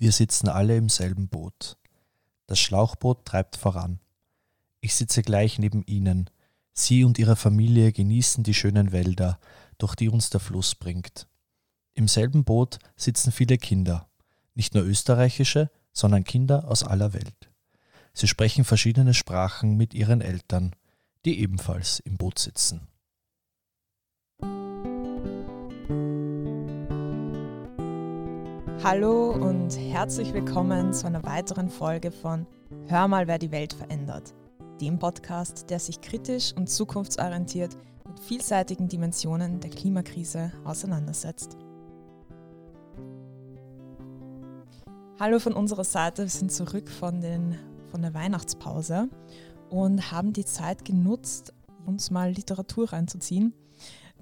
Wir sitzen alle im selben Boot. Das Schlauchboot treibt voran. Ich sitze gleich neben ihnen. Sie und ihre Familie genießen die schönen Wälder, durch die uns der Fluss bringt. Im selben Boot sitzen viele Kinder, nicht nur österreichische, sondern Kinder aus aller Welt. Sie sprechen verschiedene Sprachen mit ihren Eltern, die ebenfalls im Boot sitzen. Hallo und herzlich willkommen zu einer weiteren Folge von Hör mal, wer die Welt verändert, dem Podcast, der sich kritisch und zukunftsorientiert mit vielseitigen Dimensionen der Klimakrise auseinandersetzt. Hallo von unserer Seite, wir sind zurück von, den, von der Weihnachtspause und haben die Zeit genutzt, uns mal Literatur reinzuziehen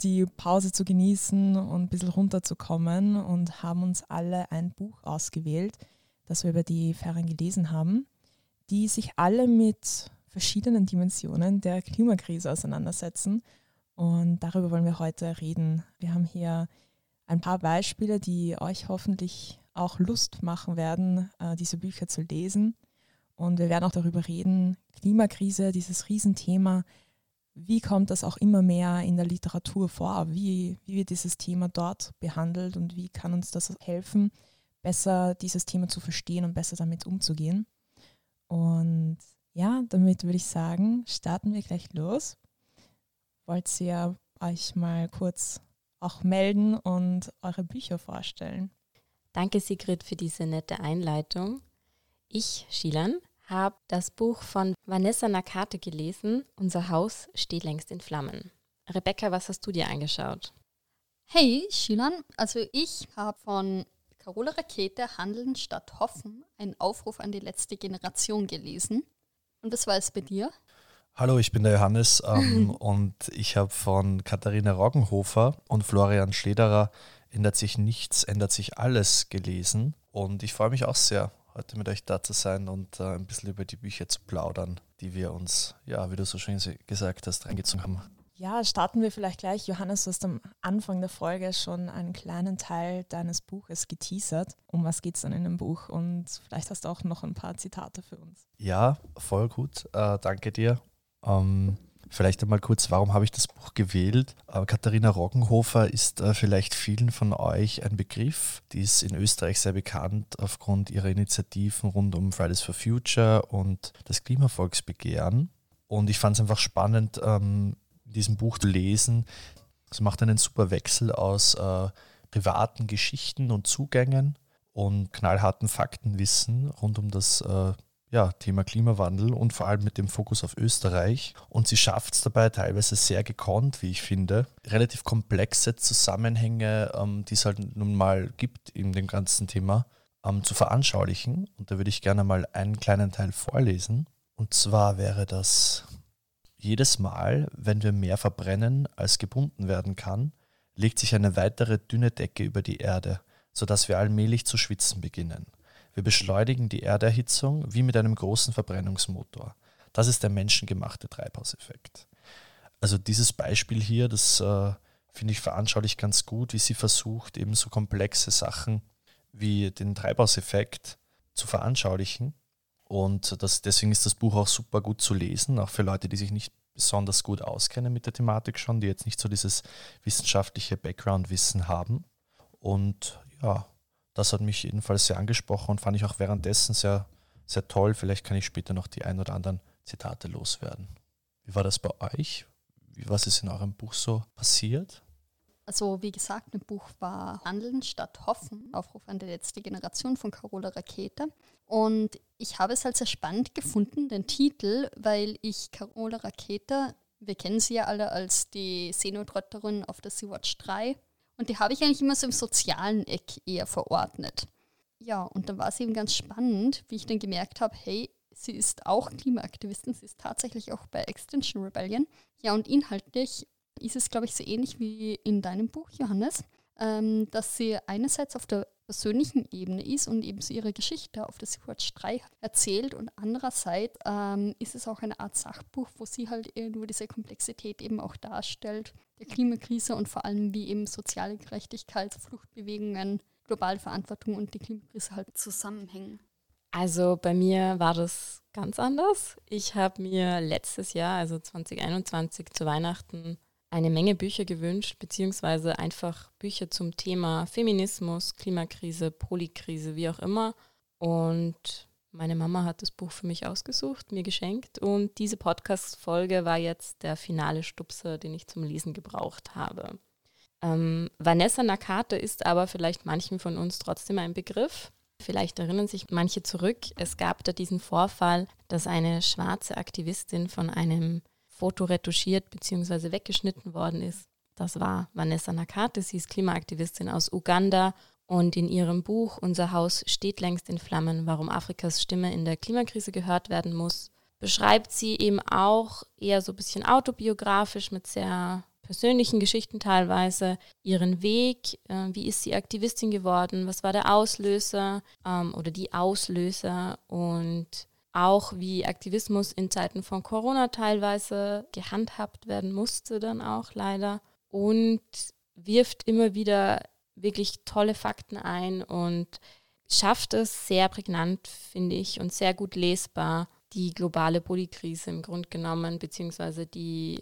die Pause zu genießen und ein bisschen runterzukommen und haben uns alle ein Buch ausgewählt, das wir über die Ferien gelesen haben, die sich alle mit verschiedenen Dimensionen der Klimakrise auseinandersetzen. Und darüber wollen wir heute reden. Wir haben hier ein paar Beispiele, die euch hoffentlich auch Lust machen werden, äh, diese Bücher zu lesen. Und wir werden auch darüber reden, Klimakrise, dieses Riesenthema, wie kommt das auch immer mehr in der Literatur vor? Wie, wie wird dieses Thema dort behandelt und wie kann uns das helfen, besser dieses Thema zu verstehen und besser damit umzugehen? Und ja, damit würde ich sagen, starten wir gleich los. Wollt ihr euch mal kurz auch melden und eure Bücher vorstellen? Danke, Sigrid, für diese nette Einleitung. Ich, Shilan, habe das Buch von Vanessa Nakate gelesen, Unser Haus steht längst in Flammen. Rebecca, was hast du dir angeschaut? Hey, Shilan, also ich habe von Carola Rakete Handeln statt Hoffen einen Aufruf an die letzte Generation gelesen. Und was war es bei dir? Hallo, ich bin der Johannes ähm, und ich habe von Katharina Roggenhofer und Florian Schlederer Ändert sich nichts, ändert sich alles gelesen. Und ich freue mich auch sehr heute mit euch da zu sein und äh, ein bisschen über die Bücher zu plaudern, die wir uns, ja, wie du so schön gesagt hast, reingezogen haben. Ja, starten wir vielleicht gleich. Johannes, du hast am Anfang der Folge schon einen kleinen Teil deines Buches geteasert. Um was geht es dann in dem Buch? Und vielleicht hast du auch noch ein paar Zitate für uns. Ja, voll gut. Äh, danke dir. Ähm, Vielleicht einmal kurz, warum habe ich das Buch gewählt? Äh, Katharina Roggenhofer ist äh, vielleicht vielen von euch ein Begriff. Die ist in Österreich sehr bekannt aufgrund ihrer Initiativen rund um Fridays for Future und das Klimavolksbegehren. Und ich fand es einfach spannend, ähm, in diesem Buch zu lesen. Es macht einen super Wechsel aus äh, privaten Geschichten und Zugängen und knallharten Faktenwissen rund um das ja, Thema Klimawandel und vor allem mit dem Fokus auf Österreich. Und sie schafft es dabei teilweise sehr gekonnt, wie ich finde, relativ komplexe Zusammenhänge, ähm, die es halt nun mal gibt in dem ganzen Thema, ähm, zu veranschaulichen. Und da würde ich gerne mal einen kleinen Teil vorlesen. Und zwar wäre das jedes Mal, wenn wir mehr verbrennen, als gebunden werden kann, legt sich eine weitere dünne Decke über die Erde, sodass wir allmählich zu schwitzen beginnen. Wir beschleunigen die Erderhitzung wie mit einem großen Verbrennungsmotor. Das ist der menschengemachte Treibhauseffekt. Also dieses Beispiel hier, das äh, finde ich veranschaulich ganz gut, wie sie versucht, eben so komplexe Sachen wie den Treibhauseffekt zu veranschaulichen. Und das, deswegen ist das Buch auch super gut zu lesen, auch für Leute, die sich nicht besonders gut auskennen mit der Thematik schon, die jetzt nicht so dieses wissenschaftliche Background-Wissen haben. Und ja, das hat mich jedenfalls sehr angesprochen und fand ich auch währenddessen sehr, sehr toll. Vielleicht kann ich später noch die ein oder anderen Zitate loswerden. Wie war das bei euch? Was ist in eurem Buch so passiert? Also wie gesagt, ein Buch war Handeln statt Hoffen, Aufruf an die letzte Generation von Carola Rakete. Und ich habe es halt sehr spannend gefunden, den Titel, weil ich Carola Rakete, wir kennen sie ja alle als die Seenotretterin auf der Sea-Watch 3, und die habe ich eigentlich immer so im sozialen Eck eher verordnet. Ja, und dann war es eben ganz spannend, wie ich dann gemerkt habe, hey, sie ist auch Klimaaktivistin, sie ist tatsächlich auch bei Extinction Rebellion. Ja, und inhaltlich ist es, glaube ich, so ähnlich wie in deinem Buch, Johannes, ähm, dass sie einerseits auf der persönlichen Ebene ist und eben so ihre Geschichte auf der Sea-Watch 3 erzählt und andererseits ähm, ist es auch eine Art Sachbuch, wo sie halt irgendwo diese Komplexität eben auch darstellt, der Klimakrise und vor allem wie eben soziale Gerechtigkeit, Fluchtbewegungen globale Verantwortung und die Klimakrise halt zusammenhängen? Also bei mir war das ganz anders. Ich habe mir letztes Jahr, also 2021, zu Weihnachten eine Menge Bücher gewünscht, beziehungsweise einfach Bücher zum Thema Feminismus, Klimakrise, Polykrise, wie auch immer. Und meine Mama hat das Buch für mich ausgesucht, mir geschenkt. Und diese Podcast-Folge war jetzt der finale Stupser, den ich zum Lesen gebraucht habe. Ähm, Vanessa Nakate ist aber vielleicht manchen von uns trotzdem ein Begriff. Vielleicht erinnern sich manche zurück. Es gab da diesen Vorfall, dass eine schwarze Aktivistin von einem Foto retuschiert bzw. weggeschnitten worden ist. Das war Vanessa Nakate. Sie ist Klimaaktivistin aus Uganda und in ihrem Buch Unser Haus steht längst in Flammen, warum Afrikas Stimme in der Klimakrise gehört werden muss, beschreibt sie eben auch eher so ein bisschen autobiografisch mit sehr persönlichen Geschichten teilweise, ihren Weg, äh, wie ist sie Aktivistin geworden, was war der Auslöser ähm, oder die Auslöser und auch wie Aktivismus in Zeiten von Corona teilweise gehandhabt werden musste dann auch leider und wirft immer wieder wirklich tolle Fakten ein und schafft es sehr prägnant, finde ich, und sehr gut lesbar, die globale Polykrise im Grunde genommen, beziehungsweise die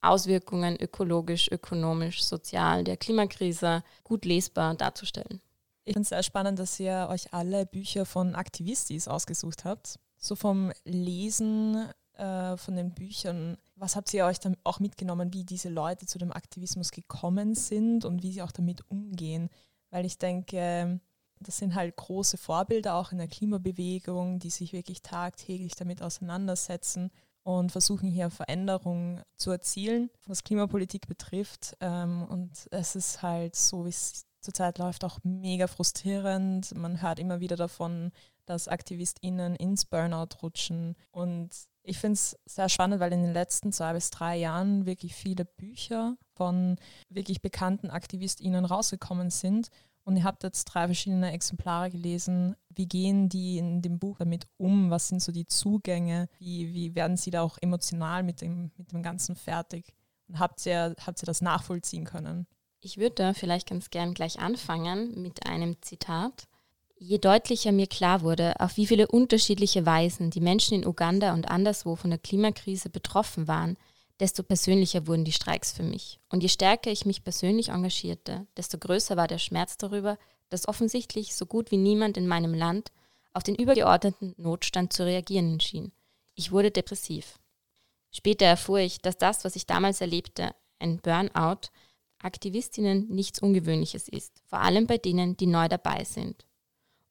Auswirkungen ökologisch, ökonomisch, sozial der Klimakrise gut lesbar darzustellen. Ich finde es sehr spannend, dass ihr euch alle Bücher von Aktivistis ausgesucht habt. So vom Lesen äh, von den Büchern, was habt ihr euch dann auch mitgenommen, wie diese Leute zu dem Aktivismus gekommen sind und wie sie auch damit umgehen? Weil ich denke, das sind halt große Vorbilder auch in der Klimabewegung, die sich wirklich tagtäglich damit auseinandersetzen und versuchen hier Veränderungen zu erzielen, was Klimapolitik betrifft. Ähm, und es ist halt so, wie es zurzeit läuft, auch mega frustrierend. Man hört immer wieder davon, dass AktivistInnen ins Burnout rutschen. Und ich finde es sehr spannend, weil in den letzten zwei bis drei Jahren wirklich viele Bücher von wirklich bekannten AktivistInnen rausgekommen sind. Und ihr habt jetzt drei verschiedene Exemplare gelesen. Wie gehen die in dem Buch damit um? Was sind so die Zugänge? Wie, wie werden sie da auch emotional mit dem, mit dem Ganzen fertig? Und habt ihr, habt ihr das nachvollziehen können? Ich würde da vielleicht ganz gern gleich anfangen mit einem Zitat. Je deutlicher mir klar wurde, auf wie viele unterschiedliche Weisen die Menschen in Uganda und anderswo von der Klimakrise betroffen waren, desto persönlicher wurden die Streiks für mich. Und je stärker ich mich persönlich engagierte, desto größer war der Schmerz darüber, dass offensichtlich so gut wie niemand in meinem Land auf den übergeordneten Notstand zu reagieren schien. Ich wurde depressiv. Später erfuhr ich, dass das, was ich damals erlebte, ein Burnout, Aktivistinnen nichts Ungewöhnliches ist, vor allem bei denen, die neu dabei sind.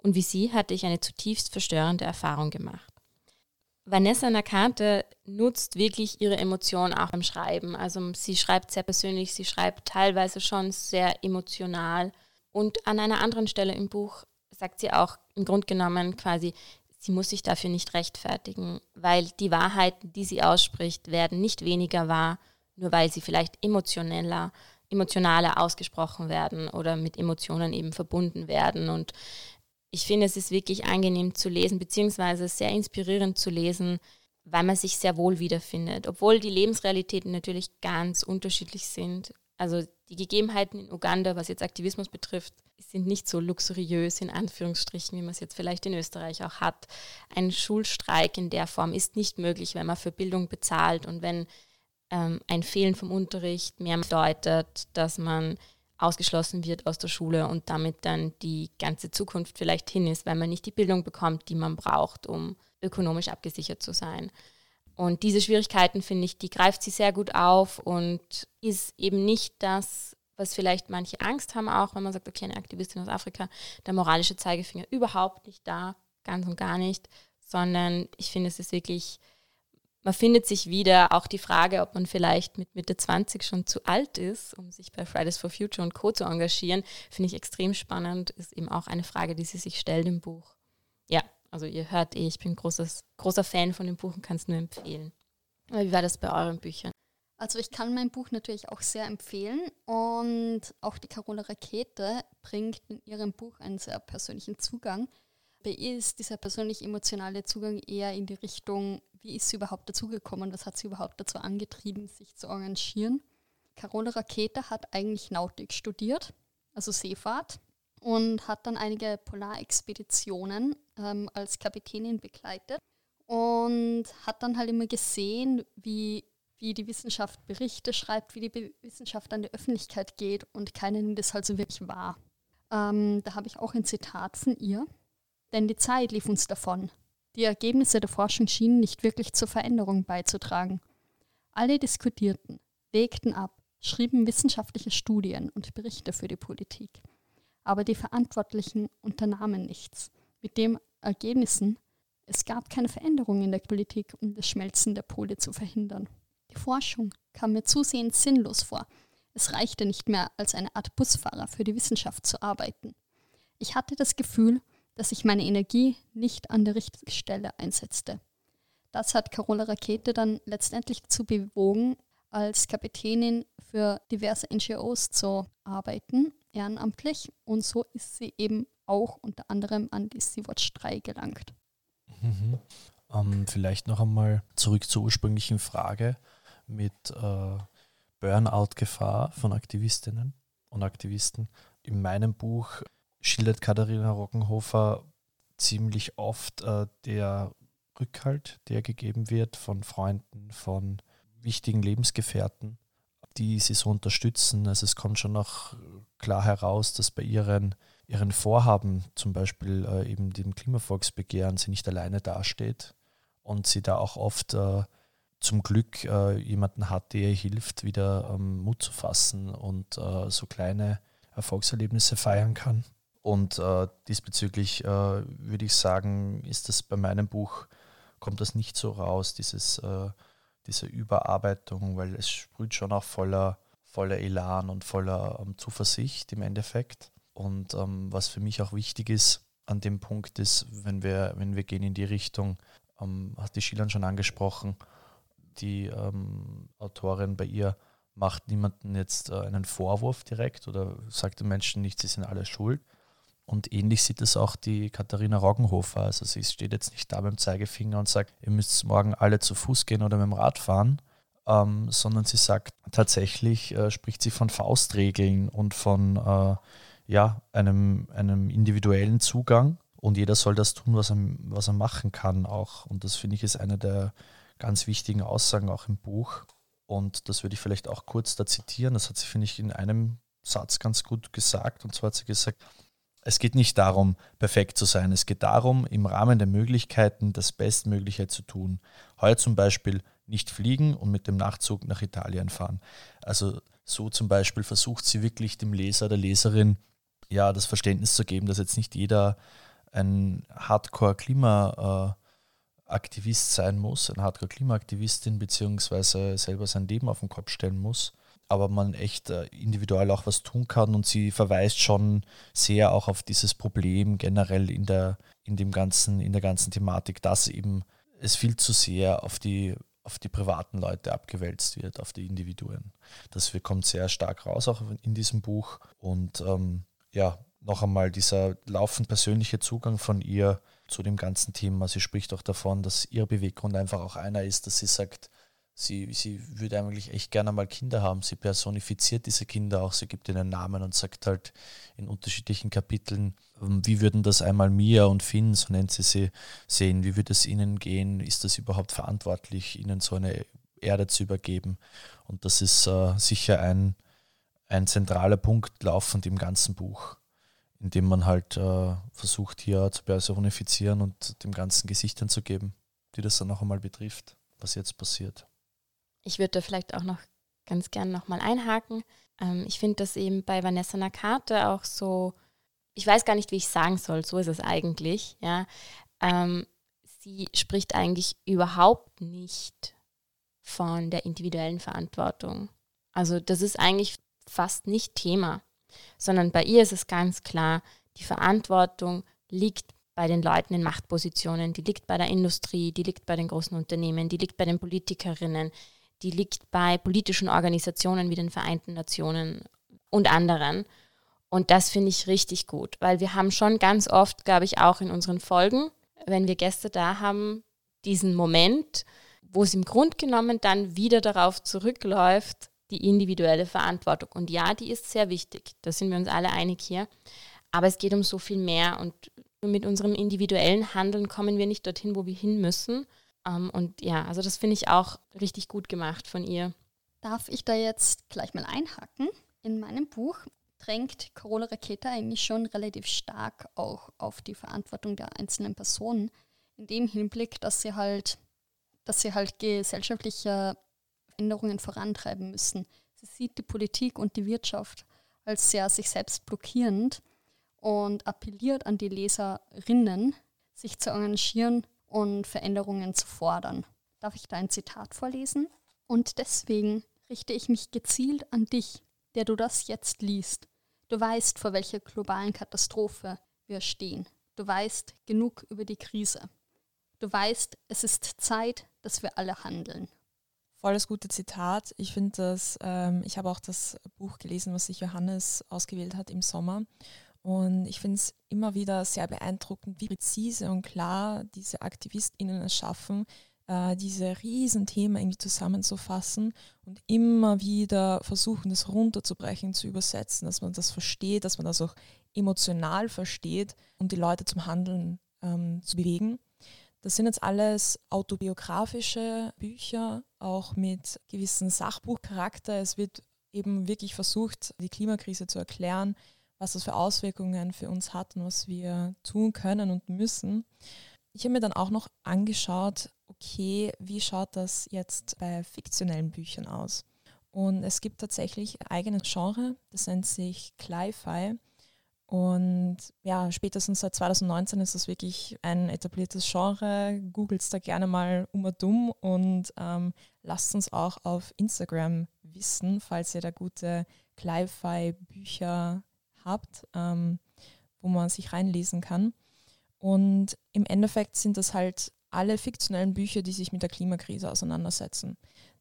Und wie sie hatte ich eine zutiefst verstörende Erfahrung gemacht. Vanessa Nakate nutzt wirklich ihre Emotionen auch beim Schreiben. Also sie schreibt sehr persönlich, sie schreibt teilweise schon sehr emotional. Und an einer anderen Stelle im Buch sagt sie auch im Grunde genommen quasi, sie muss sich dafür nicht rechtfertigen, weil die Wahrheiten, die sie ausspricht, werden nicht weniger wahr, nur weil sie vielleicht emotioneller, emotionaler ausgesprochen werden oder mit Emotionen eben verbunden werden. Und ich finde, es ist wirklich angenehm zu lesen, beziehungsweise sehr inspirierend zu lesen, weil man sich sehr wohl wiederfindet. Obwohl die Lebensrealitäten natürlich ganz unterschiedlich sind. Also die Gegebenheiten in Uganda, was jetzt Aktivismus betrifft, sind nicht so luxuriös in Anführungsstrichen, wie man es jetzt vielleicht in Österreich auch hat. Ein Schulstreik in der Form ist nicht möglich, wenn man für Bildung bezahlt und wenn ähm, ein Fehlen vom Unterricht mehr bedeutet, dass man ausgeschlossen wird aus der Schule und damit dann die ganze Zukunft vielleicht hin ist, weil man nicht die Bildung bekommt, die man braucht, um ökonomisch abgesichert zu sein. Und diese Schwierigkeiten, finde ich, die greift sie sehr gut auf und ist eben nicht das, was vielleicht manche Angst haben, auch wenn man sagt, okay, eine Aktivistin aus Afrika, der moralische Zeigefinger überhaupt nicht da, ganz und gar nicht, sondern ich finde, es ist wirklich man findet sich wieder. Auch die Frage, ob man vielleicht mit Mitte 20 schon zu alt ist, um sich bei Fridays for Future und Co. zu engagieren, finde ich extrem spannend. Ist eben auch eine Frage, die sie sich stellt im Buch. Ja, also ihr hört eh, ich bin großes, großer Fan von dem Buch und kann es nur empfehlen. Aber wie war das bei euren Büchern? Also ich kann mein Buch natürlich auch sehr empfehlen und auch die Carola Rakete bringt in ihrem Buch einen sehr persönlichen Zugang. Bei ihr ist dieser persönlich emotionale Zugang eher in die Richtung, wie ist sie überhaupt dazugekommen, was hat sie überhaupt dazu angetrieben, sich zu engagieren. Carola Rakete hat eigentlich Nautik studiert, also Seefahrt. und hat dann einige Polarexpeditionen ähm, als Kapitänin begleitet und hat dann halt immer gesehen, wie, wie die Wissenschaft Berichte schreibt, wie die Be Wissenschaft an die Öffentlichkeit geht und keiner nimmt das halt so wirklich wahr. Ähm, da habe ich auch ein Zitat von ihr. Denn die Zeit lief uns davon. Die Ergebnisse der Forschung schienen nicht wirklich zur Veränderung beizutragen. Alle diskutierten, wägten ab, schrieben wissenschaftliche Studien und Berichte für die Politik. Aber die Verantwortlichen unternahmen nichts. Mit den Ergebnissen, es gab keine Veränderung in der Politik, um das Schmelzen der Pole zu verhindern. Die Forschung kam mir zusehends sinnlos vor. Es reichte nicht mehr, als eine Art Busfahrer für die Wissenschaft zu arbeiten. Ich hatte das Gefühl, dass ich meine Energie nicht an der richtigen Stelle einsetzte. Das hat Carola Rakete dann letztendlich dazu bewogen, als Kapitänin für diverse NGOs zu arbeiten, ehrenamtlich. Und so ist sie eben auch unter anderem an die Sea-Watch 3 gelangt. Mhm. Ähm, vielleicht noch einmal zurück zur ursprünglichen Frage mit äh, Burnout-Gefahr von Aktivistinnen und Aktivisten. In meinem Buch schildert Katharina Rockenhofer ziemlich oft äh, der Rückhalt, der gegeben wird von Freunden, von wichtigen Lebensgefährten, die sie so unterstützen. Also es kommt schon noch klar heraus, dass bei ihren, ihren Vorhaben, zum Beispiel äh, eben dem Klimavolksbegehren, sie nicht alleine dasteht und sie da auch oft äh, zum Glück äh, jemanden hat, der ihr hilft, wieder ähm, Mut zu fassen und äh, so kleine Erfolgserlebnisse feiern kann. Und äh, diesbezüglich äh, würde ich sagen, ist das bei meinem Buch, kommt das nicht so raus, dieses, äh, diese Überarbeitung, weil es sprüht schon auch voller, voller Elan und voller ähm, Zuversicht im Endeffekt. Und ähm, was für mich auch wichtig ist an dem Punkt ist, wenn wir, wenn wir gehen in die Richtung, ähm, hat die Schilern schon angesprochen, die ähm, Autorin bei ihr macht niemanden jetzt äh, einen Vorwurf direkt oder sagt den Menschen nicht, sie sind alle schuld, und ähnlich sieht es auch die Katharina Roggenhofer. Also sie steht jetzt nicht da beim Zeigefinger und sagt, ihr müsst morgen alle zu Fuß gehen oder mit dem Rad fahren, ähm, sondern sie sagt tatsächlich, äh, spricht sie von Faustregeln und von äh, ja, einem, einem individuellen Zugang. Und jeder soll das tun, was er, was er machen kann auch. Und das finde ich ist eine der ganz wichtigen Aussagen auch im Buch. Und das würde ich vielleicht auch kurz da zitieren. Das hat sie, finde ich, in einem Satz ganz gut gesagt. Und zwar hat sie gesagt, es geht nicht darum, perfekt zu sein. Es geht darum, im Rahmen der Möglichkeiten das Bestmögliche zu tun. Heuer zum Beispiel nicht fliegen und mit dem Nachtzug nach Italien fahren. Also so zum Beispiel versucht sie wirklich dem Leser, der Leserin, ja, das Verständnis zu geben, dass jetzt nicht jeder ein Hardcore-Klimaaktivist sein muss, ein Hardcore-Klimaaktivistin, beziehungsweise selber sein Leben auf den Kopf stellen muss, aber man echt äh, individuell auch was tun kann und sie verweist schon sehr auch auf dieses Problem generell in der, in dem ganzen, in der ganzen Thematik, dass eben es viel zu sehr auf die, auf die privaten Leute abgewälzt wird, auf die Individuen. Das kommt sehr stark raus auch in diesem Buch. Und ähm, ja, noch einmal dieser laufend persönliche Zugang von ihr zu dem ganzen Thema. Sie spricht auch davon, dass ihr Beweggrund einfach auch einer ist, dass sie sagt, Sie, sie würde eigentlich echt gerne mal Kinder haben. Sie personifiziert diese Kinder auch. Sie gibt ihnen Namen und sagt halt in unterschiedlichen Kapiteln, ähm, wie würden das einmal Mia und Finn, so nennt sie sie, sehen? Wie würde es ihnen gehen? Ist das überhaupt verantwortlich, ihnen so eine Erde zu übergeben? Und das ist äh, sicher ein, ein zentraler Punkt laufend im ganzen Buch, in dem man halt äh, versucht, hier zu personifizieren und dem Ganzen Gesichtern zu geben, die das dann auch einmal betrifft, was jetzt passiert. Ich würde da vielleicht auch noch ganz gern nochmal einhaken. Ähm, ich finde das eben bei Vanessa Nakate auch so, ich weiß gar nicht, wie ich sagen soll, so ist es eigentlich, ja. Ähm, sie spricht eigentlich überhaupt nicht von der individuellen Verantwortung. Also das ist eigentlich fast nicht Thema, sondern bei ihr ist es ganz klar, die Verantwortung liegt bei den Leuten in Machtpositionen, die liegt bei der Industrie, die liegt bei den großen Unternehmen, die liegt bei den Politikerinnen, die liegt bei politischen Organisationen wie den Vereinten Nationen und anderen. Und das finde ich richtig gut, weil wir haben schon ganz oft, glaube ich, auch in unseren Folgen, wenn wir Gäste da haben, diesen Moment, wo es im Grunde genommen dann wieder darauf zurückläuft, die individuelle Verantwortung. Und ja, die ist sehr wichtig, da sind wir uns alle einig hier. Aber es geht um so viel mehr und mit unserem individuellen Handeln kommen wir nicht dorthin, wo wir hin müssen. Ähm, und ja, also das finde ich auch richtig gut gemacht von ihr. Darf ich da jetzt gleich mal einhaken? In meinem Buch drängt Carola Raketa eigentlich schon relativ stark auch auf die Verantwortung der einzelnen Personen, in dem Hinblick, dass sie halt, dass sie halt gesellschaftliche Änderungen vorantreiben müssen. Sie sieht die Politik und die Wirtschaft als sehr sich selbst blockierend und appelliert an die Leserinnen, sich zu engagieren und Veränderungen zu fordern. Darf ich da ein Zitat vorlesen? Und deswegen richte ich mich gezielt an dich, der du das jetzt liest. Du weißt, vor welcher globalen Katastrophe wir stehen. Du weißt genug über die Krise. Du weißt, es ist Zeit, dass wir alle handeln. Voll das gute Zitat. Ich finde das, ähm, ich habe auch das Buch gelesen, was sich Johannes ausgewählt hat im Sommer. Und ich finde es immer wieder sehr beeindruckend, wie präzise und klar diese AktivistInnen es schaffen, äh, diese Riesenthemen irgendwie zusammenzufassen und immer wieder versuchen, das runterzubrechen, zu übersetzen, dass man das versteht, dass man das auch emotional versteht und die Leute zum Handeln ähm, zu bewegen. Das sind jetzt alles autobiografische Bücher, auch mit gewissen Sachbuchcharakter. Es wird eben wirklich versucht, die Klimakrise zu erklären, was das für Auswirkungen für uns hat und was wir tun können und müssen. Ich habe mir dann auch noch angeschaut, okay, wie schaut das jetzt bei fiktionellen Büchern aus? Und es gibt tatsächlich ein eigenes Genre, das nennt sich Cli-Fi. Und ja, spätestens seit 2019 ist das wirklich ein etabliertes Genre. Googelt da gerne mal um und dumm und ähm, lasst uns auch auf Instagram wissen, falls ihr da gute Cli-Fi-Bücher habt, ähm, wo man sich reinlesen kann. Und im Endeffekt sind das halt alle fiktionellen Bücher, die sich mit der Klimakrise auseinandersetzen.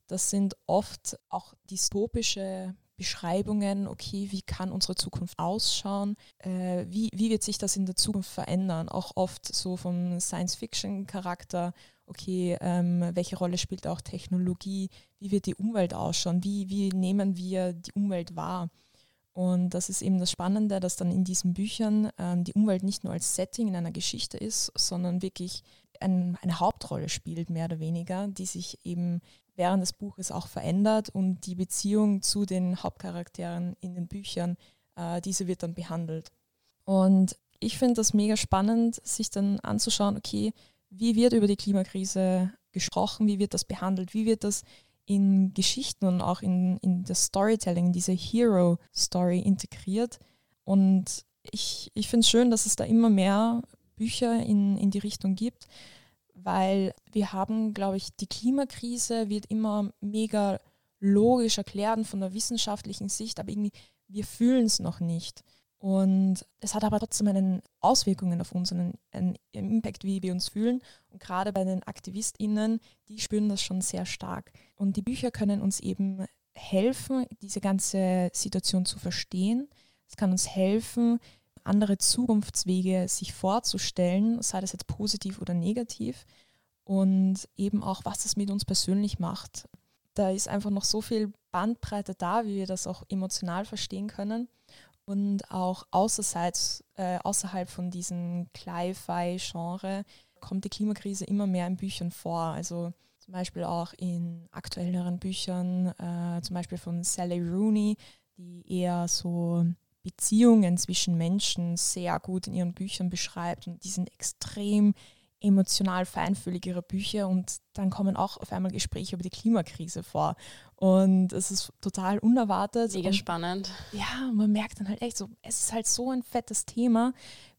Das sind oft auch dystopische Beschreibungen, okay, wie kann unsere Zukunft ausschauen, äh, wie, wie wird sich das in der Zukunft verändern, auch oft so vom Science-Fiction-Charakter, okay, ähm, welche Rolle spielt auch Technologie, wie wird die Umwelt ausschauen, wie, wie nehmen wir die Umwelt wahr. Und das ist eben das Spannende, dass dann in diesen Büchern ähm, die Umwelt nicht nur als Setting in einer Geschichte ist, sondern wirklich ein, eine Hauptrolle spielt, mehr oder weniger, die sich eben während des Buches auch verändert und die Beziehung zu den Hauptcharakteren in den Büchern, äh, diese wird dann behandelt. Und ich finde das mega spannend, sich dann anzuschauen, okay, wie wird über die Klimakrise gesprochen, wie wird das behandelt, wie wird das in Geschichten und auch in, in das Storytelling, diese Hero-Story integriert. Und ich, ich finde es schön, dass es da immer mehr Bücher in, in die Richtung gibt weil wir haben, glaube ich, die Klimakrise wird immer mega logisch erklärt von der wissenschaftlichen Sicht, aber irgendwie wir fühlen es noch nicht. Und es hat aber trotzdem einen Auswirkungen auf uns, einen, einen Impact, wie wir uns fühlen. Und gerade bei den AktivistInnen, die spüren das schon sehr stark. Und die Bücher können uns eben helfen, diese ganze Situation zu verstehen. Es kann uns helfen, andere Zukunftswege sich vorzustellen, sei das jetzt positiv oder negativ und eben auch, was das mit uns persönlich macht. Da ist einfach noch so viel Bandbreite da, wie wir das auch emotional verstehen können. Und auch außerseits, äh, außerhalb von diesem Cli-Fi-Genre kommt die Klimakrise immer mehr in Büchern vor. Also zum Beispiel auch in aktuelleren Büchern, äh, zum Beispiel von Sally Rooney, die eher so Beziehungen zwischen Menschen sehr gut in ihren Büchern beschreibt und die sind extrem emotional feinfühlig ihre Bücher und dann kommen auch auf einmal Gespräche über die Klimakrise vor und es ist total unerwartet. Mega spannend. Ja, man merkt dann halt echt so, es ist halt so ein fettes Thema.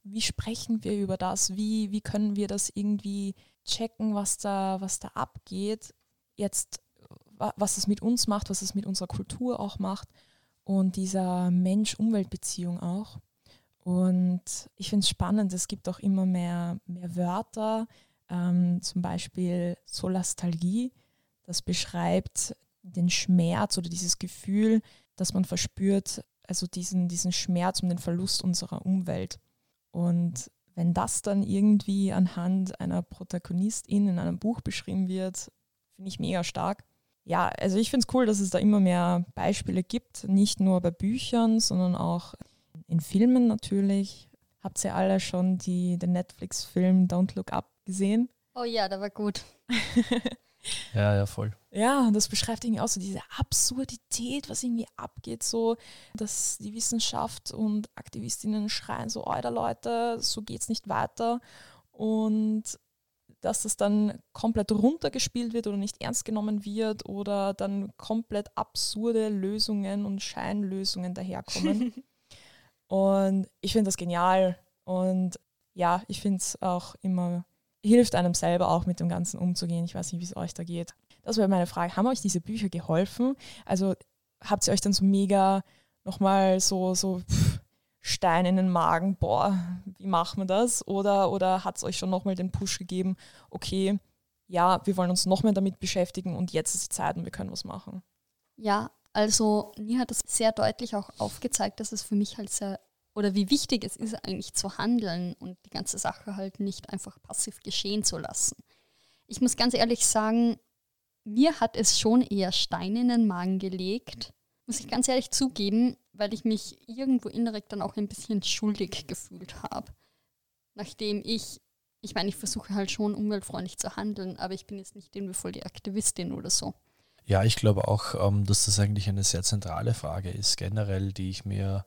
Wie sprechen wir über das? Wie, wie können wir das irgendwie checken, was da, was da abgeht? Jetzt, was es mit uns macht, was es mit unserer Kultur auch macht und dieser Mensch-Umwelt-Beziehung auch. Und ich finde es spannend, es gibt auch immer mehr, mehr Wörter, ähm, zum Beispiel Solastalgie, das beschreibt den Schmerz oder dieses Gefühl, das man verspürt, also diesen, diesen Schmerz um den Verlust unserer Umwelt. Und wenn das dann irgendwie anhand einer Protagonistin in einem Buch beschrieben wird, finde ich mega stark ja, also ich finde es cool, dass es da immer mehr Beispiele gibt, nicht nur bei Büchern, sondern auch In Filmen natürlich. Habt ihr alle schon die, den Netflix-Film Don't Look Up gesehen? Oh ja, der war gut. Ja, ja, voll. Ja, und das beschreibt irgendwie auch so diese Absurdität, was irgendwie abgeht, so, dass die Wissenschaft und Aktivistinnen schreien so, Alter Leute, so geht's nicht weiter. Und dass das dann komplett runtergespielt wird oder nicht ernst genommen wird oder dann komplett absurde Lösungen und Scheinlösungen daherkommen. und ich finde das genial. Und ja, ich finde es auch immer hilft einem selber auch mit dem Ganzen umzugehen. Ich weiß nicht, wie es euch da geht. Das wäre meine Frage. Haben euch diese Bücher geholfen? Also habt ihr euch dann so mega nochmal so, so pff, Stein in den Magen, boah, wie machen wir das? Oder, oder hat es euch schon nochmal den Push gegeben, okay, ja, wir wollen uns noch mehr damit beschäftigen und jetzt ist die Zeit und wir können was machen? Ja, also mir hat es sehr deutlich auch aufgezeigt, dass es für mich halt sehr oder wie wichtig es ist, eigentlich zu handeln und die ganze Sache halt nicht einfach passiv geschehen zu lassen. Ich muss ganz ehrlich sagen, mir hat es schon eher Steine in den Magen gelegt, muss ich ganz ehrlich zugeben, weil ich mich irgendwo indirekt dann auch ein bisschen schuldig gefühlt habe. Nachdem ich, ich meine, ich versuche halt schon umweltfreundlich zu handeln, aber ich bin jetzt nicht irgendwie voll die Aktivistin oder so. Ja, ich glaube auch, ähm, dass das eigentlich eine sehr zentrale Frage ist, generell, die ich mir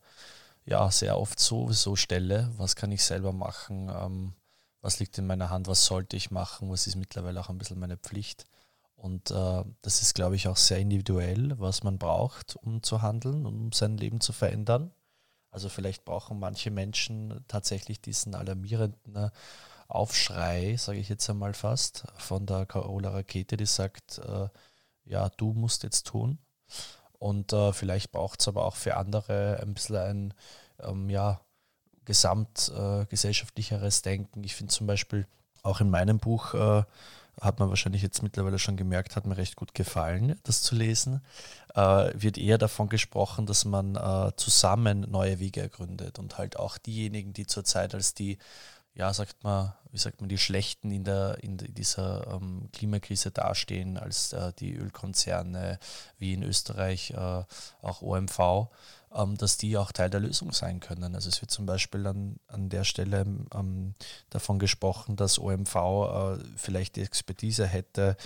ja sehr oft so, so stelle. Was kann ich selber machen? Ähm, was liegt in meiner Hand? Was sollte ich machen? Was ist mittlerweile auch ein bisschen meine Pflicht? Und äh, das ist, glaube ich, auch sehr individuell, was man braucht, um zu handeln und um sein Leben zu verändern. Also vielleicht brauchen manche Menschen tatsächlich diesen alarmierenden äh, Aufschrei, sage ich jetzt einmal fast, von der Carola Rakete, die sagt, äh, ja, du musst jetzt tun. Und äh, vielleicht braucht es aber auch für andere ein bisschen ein ähm, ja, gesamtgesellschaftlicheres äh, Denken. Ich finde zum Beispiel auch in meinem Buch, äh, hat man wahrscheinlich jetzt mittlerweile schon gemerkt, hat mir recht gut gefallen, das zu lesen, äh, wird eher davon gesprochen, dass man äh, zusammen neue Wege ergründet und halt auch diejenigen, die zurzeit als die ja, sagt man, wie sagt man, die Schlechten in, der, in dieser ähm, Klimakrise dastehen, als äh, die Ölkonzerne wie in Österreich äh, auch OMV, ähm, dass die auch Teil der Lösung sein können. Also es wird zum Beispiel an, an der Stelle ähm, davon gesprochen, dass OMV äh, vielleicht die Expertise hätte,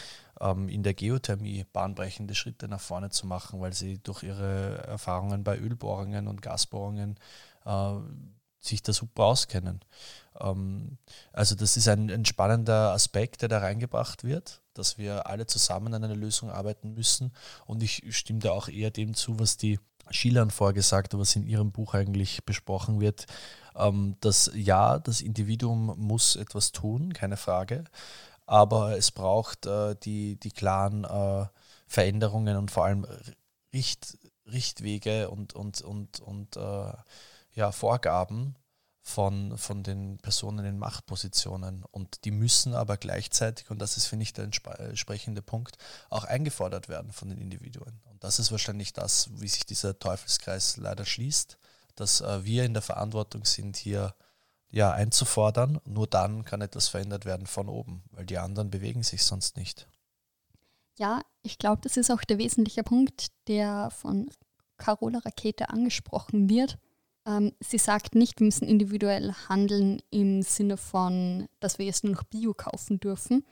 ähm, in der Geothermie bahnbrechende Schritte nach vorne zu machen, weil sie durch ihre Erfahrungen bei Ölbohrungen und Gasbohrungen äh, sich da super auskennen. Ähm, also das ist ein, ein spannender Aspekt, der da reingebracht wird, dass wir alle zusammen an einer Lösung arbeiten müssen. Und ich stimme da auch eher dem zu, was die Schilern vorgesagt was in ihrem Buch eigentlich besprochen wird, ähm, dass ja, das Individuum muss etwas tun, keine Frage, aber es braucht äh, die, die klaren äh, Veränderungen und vor allem Richt, Richtwege und, und, und, und äh, ja, Vorgaben von, von den Personen in Machtpositionen. Und die müssen aber gleichzeitig, und das ist, finde ich, der entsprechende Punkt, auch eingefordert werden von den Individuen. Und das ist wahrscheinlich das, wie sich dieser Teufelskreis leider schließt, dass äh, wir in der Verantwortung sind, hier ja, einzufordern. Nur dann kann etwas verändert werden von oben, weil die anderen bewegen sich sonst nicht. Ja, ich glaube, das ist auch der wesentliche Punkt, der von Carola Rakete angesprochen wird sie sagt nicht, wir müssen individuell handeln im Sinne von, dass wir jetzt nur noch Bio kaufen dürfen.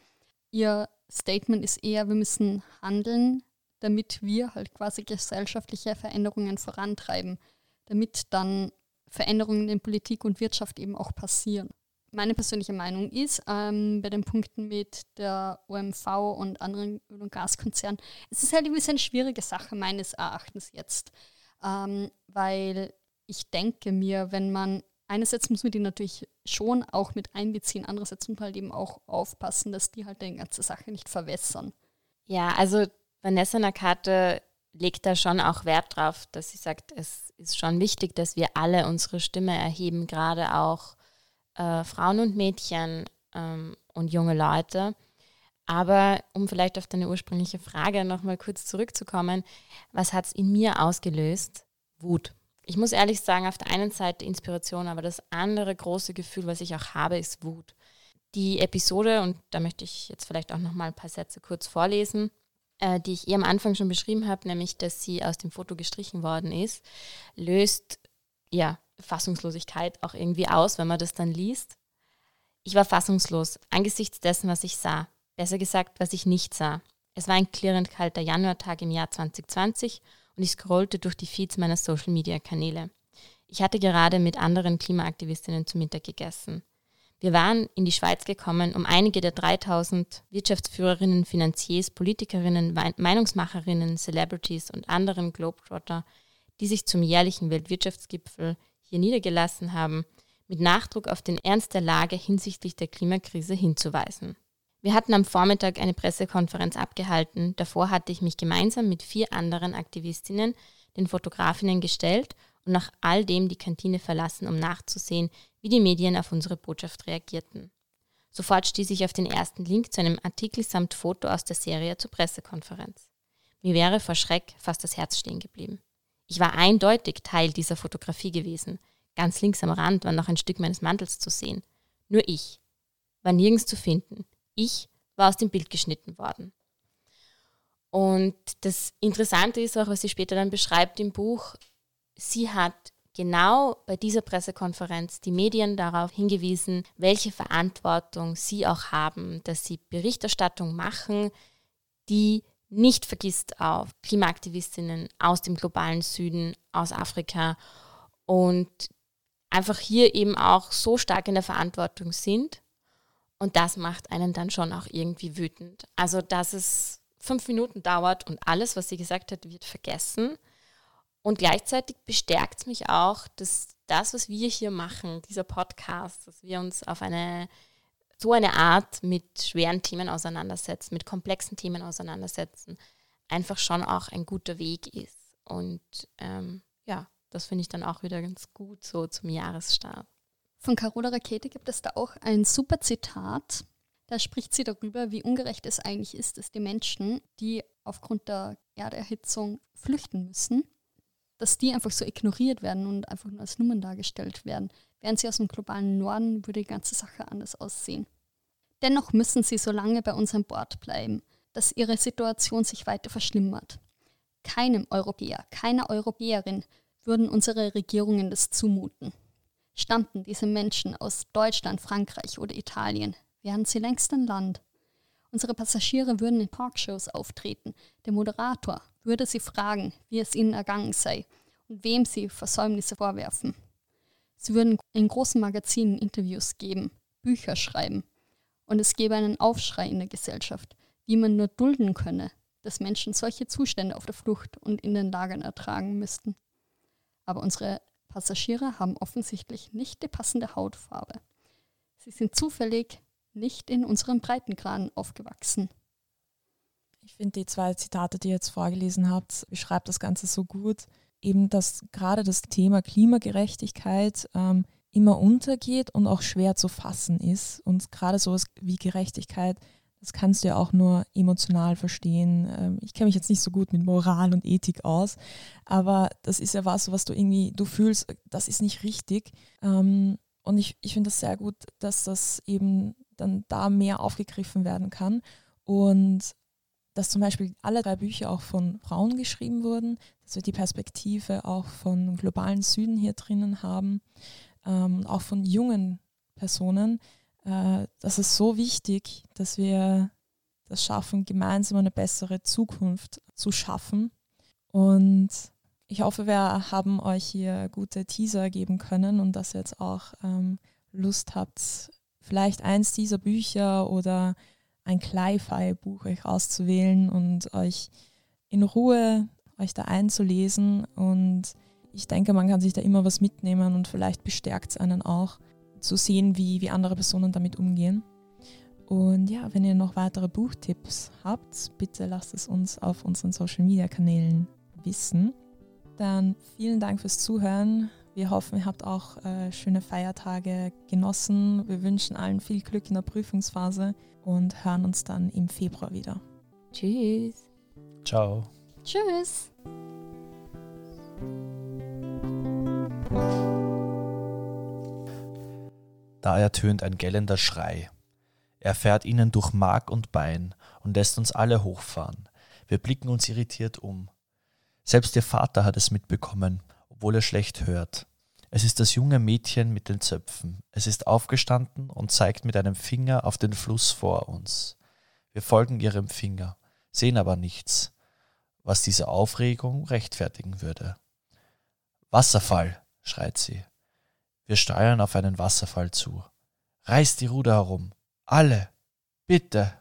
Ihr Statement ist eher, wir müssen handeln, damit wir halt quasi gesellschaftliche Veränderungen vorantreiben, damit dann Veränderungen in Politik und Wirtschaft eben auch passieren. Meine persönliche Meinung ist, ähm, bei den Punkten mit der OMV und anderen Öl- und Gaskonzernen, es ist halt ein bisschen eine schwierige Sache meines Erachtens jetzt, ähm, weil ich denke mir, wenn man, einerseits muss man die natürlich schon auch mit einbeziehen, andererseits muss man halt eben auch aufpassen, dass die halt die ganze Sache nicht verwässern. Ja, also Vanessa Nakate legt da schon auch Wert drauf, dass sie sagt, es ist schon wichtig, dass wir alle unsere Stimme erheben, gerade auch äh, Frauen und Mädchen ähm, und junge Leute. Aber um vielleicht auf deine ursprüngliche Frage nochmal kurz zurückzukommen, was hat es in mir ausgelöst? Wut ich muss ehrlich sagen, auf der einen Seite Inspiration, aber das andere große Gefühl, was ich auch habe, ist Wut. Die Episode, und da möchte ich jetzt vielleicht auch noch mal ein paar Sätze kurz vorlesen, äh, die ich ihr am Anfang schon beschrieben habe, nämlich, dass sie aus dem Foto gestrichen worden ist, löst ja Fassungslosigkeit auch irgendwie aus, wenn man das dann liest. Ich war fassungslos angesichts dessen, was ich sah. Besser gesagt, was ich nicht sah. Es war ein klirrend kalter Januartag im Jahr 2020 und ich scrollte durch die Feeds meiner Social-Media-Kanäle. Ich hatte gerade mit anderen Klimaaktivistinnen zu Mittag gegessen. Wir waren in die Schweiz gekommen, um einige der 3000 Wirtschaftsführerinnen, Finanziers, Politikerinnen, Meinungsmacherinnen, Celebrities und anderen Globetrotter, die sich zum jährlichen Weltwirtschaftsgipfel hier niedergelassen haben, mit Nachdruck auf den Ernst der Lage hinsichtlich der Klimakrise hinzuweisen. Wir hatten am Vormittag eine Pressekonferenz abgehalten. Davor hatte ich mich gemeinsam mit vier anderen Aktivistinnen den Fotografinnen gestellt und nach all dem die Kantine verlassen, um nachzusehen, wie die Medien auf unsere Botschaft reagierten. Sofort stieß ich auf den ersten Link zu einem Artikel samt Foto aus der Serie zur Pressekonferenz. Mir wäre vor Schreck fast das Herz stehen geblieben. Ich war eindeutig Teil dieser Fotografie gewesen. Ganz links am Rand war noch ein Stück meines Mantels zu sehen. Nur ich war nirgends zu finden. Ich war aus dem Bild geschnitten worden. Und das Interessante ist auch, was sie später dann beschreibt im Buch, sie hat genau bei dieser Pressekonferenz die Medien darauf hingewiesen, welche Verantwortung sie auch haben, dass sie Berichterstattung machen, die nicht vergisst auf Klimaaktivistinnen aus dem globalen Süden, aus Afrika und einfach hier eben auch so stark in der Verantwortung sind. Und das macht einen dann schon auch irgendwie wütend. Also, dass es fünf Minuten dauert und alles, was sie gesagt hat, wird vergessen und gleichzeitig bestärkt es mich auch, dass das, was wir hier machen, dieser Podcast, dass wir uns auf eine so eine Art mit schweren Themen auseinandersetzen, mit komplexen Themen auseinandersetzen, einfach schon auch ein guter Weg ist. Und ähm, ja, das finde ich dann auch wieder ganz gut so zum Jahresstart. Von Carola Rakete gibt es da auch ein super Zitat. Da spricht sie darüber, wie ungerecht es eigentlich ist, dass die Menschen, die aufgrund der Erderhitzung flüchten müssen, dass die einfach so ignoriert werden und einfach nur als Nummern dargestellt werden. Wären sie aus dem globalen Norden, würde die ganze Sache anders aussehen. Dennoch müssen sie so lange bei uns an Bord bleiben, dass ihre Situation sich weiter verschlimmert. Keinem Europäer, keiner Europäerin würden unsere Regierungen das zumuten. Stammten diese Menschen aus Deutschland, Frankreich oder Italien, wären sie längst ein Land. Unsere Passagiere würden in Talkshows auftreten. Der Moderator würde sie fragen, wie es ihnen ergangen sei und wem sie Versäumnisse vorwerfen. Sie würden in großen Magazinen Interviews geben, Bücher schreiben. Und es gäbe einen Aufschrei in der Gesellschaft, wie man nur dulden könne, dass Menschen solche Zustände auf der Flucht und in den Lagern ertragen müssten. Aber unsere Passagiere haben offensichtlich nicht die passende Hautfarbe. Sie sind zufällig nicht in unserem Breitengraden aufgewachsen. Ich finde die zwei Zitate, die ihr jetzt vorgelesen habt, beschreibt das Ganze so gut. Eben, dass gerade das Thema Klimagerechtigkeit ähm, immer untergeht und auch schwer zu fassen ist. Und gerade sowas wie Gerechtigkeit, das kannst du ja auch nur emotional verstehen. Ähm, ich kenne mich jetzt nicht so gut mit Moral und Ethik aus, aber das ist ja was, was du irgendwie, du fühlst, das ist nicht richtig. Ähm, und ich, ich finde das sehr gut, dass das eben dann da mehr aufgegriffen werden kann. Und dass zum Beispiel alle drei Bücher auch von Frauen geschrieben wurden, dass wir die Perspektive auch von globalen Süden hier drinnen haben, ähm, auch von jungen Personen. Äh, das ist so wichtig, dass wir das schaffen, gemeinsam eine bessere Zukunft zu schaffen. Und ich hoffe, wir haben euch hier gute Teaser geben können und dass ihr jetzt auch ähm, Lust habt, vielleicht eins dieser Bücher oder ein Cli-Fi-Buch euch auszuwählen und euch in Ruhe euch da einzulesen. Und ich denke, man kann sich da immer was mitnehmen und vielleicht bestärkt es einen auch, zu sehen, wie, wie andere Personen damit umgehen. Und ja, wenn ihr noch weitere Buchtipps habt, bitte lasst es uns auf unseren Social-Media-Kanälen wissen. Dann vielen Dank fürs Zuhören. Wir hoffen, ihr habt auch äh, schöne Feiertage genossen. Wir wünschen allen viel Glück in der Prüfungsphase und hören uns dann im Februar wieder. Tschüss. Ciao. Tschüss. Da ertönt ein gellender Schrei. Er fährt ihnen durch Mark und Bein und lässt uns alle hochfahren. Wir blicken uns irritiert um. Selbst ihr Vater hat es mitbekommen, obwohl er schlecht hört. Es ist das junge Mädchen mit den Zöpfen. Es ist aufgestanden und zeigt mit einem Finger auf den Fluss vor uns. Wir folgen ihrem Finger, sehen aber nichts, was diese Aufregung rechtfertigen würde. Wasserfall, schreit sie. Wir steuern auf einen Wasserfall zu. Reißt die Ruder herum. Alle. Bitte.